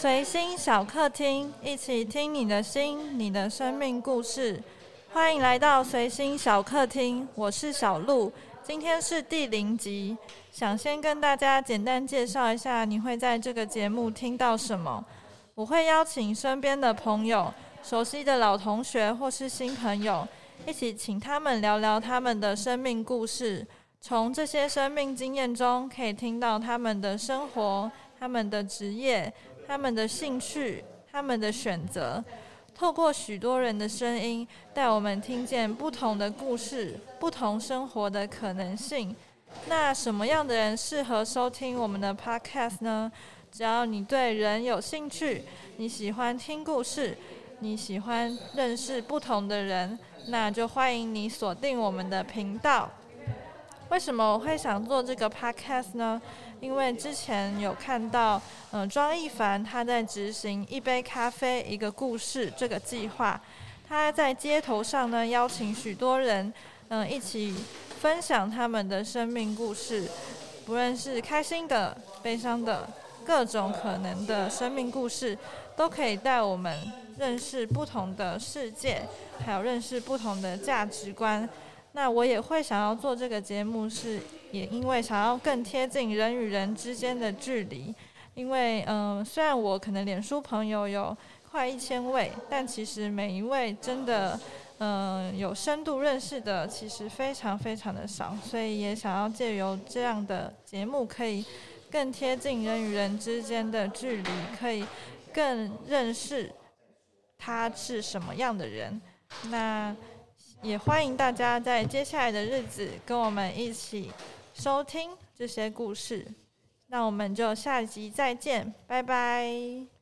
随心小客厅，一起听你的心，你的生命故事。欢迎来到随心小客厅，我是小鹿，今天是第零集。想先跟大家简单介绍一下，你会在这个节目听到什么？我会邀请身边的朋友、熟悉的老同学或是新朋友，一起请他们聊聊他们的生命故事。从这些生命经验中，可以听到他们的生活、他们的职业。他们的兴趣，他们的选择，透过许多人的声音，带我们听见不同的故事，不同生活的可能性。那什么样的人适合收听我们的 Podcast 呢？只要你对人有兴趣，你喜欢听故事，你喜欢认识不同的人，那就欢迎你锁定我们的频道。为什么我会想做这个 Podcast 呢？因为之前有看到，嗯，庄一凡他在执行一杯咖啡一个故事这个计划，他在街头上呢邀请许多人，嗯，一起分享他们的生命故事，不论是开心的、悲伤的，各种可能的生命故事，都可以带我们认识不同的世界，还有认识不同的价值观。那我也会想要做这个节目，是也因为想要更贴近人与人之间的距离。因为嗯，虽然我可能脸书朋友有快一千位，但其实每一位真的嗯有深度认识的，其实非常非常的少。所以也想要借由这样的节目，可以更贴近人与人之间的距离，可以更认识他是什么样的人。那。也欢迎大家在接下来的日子跟我们一起收听这些故事。那我们就下集再见，拜拜。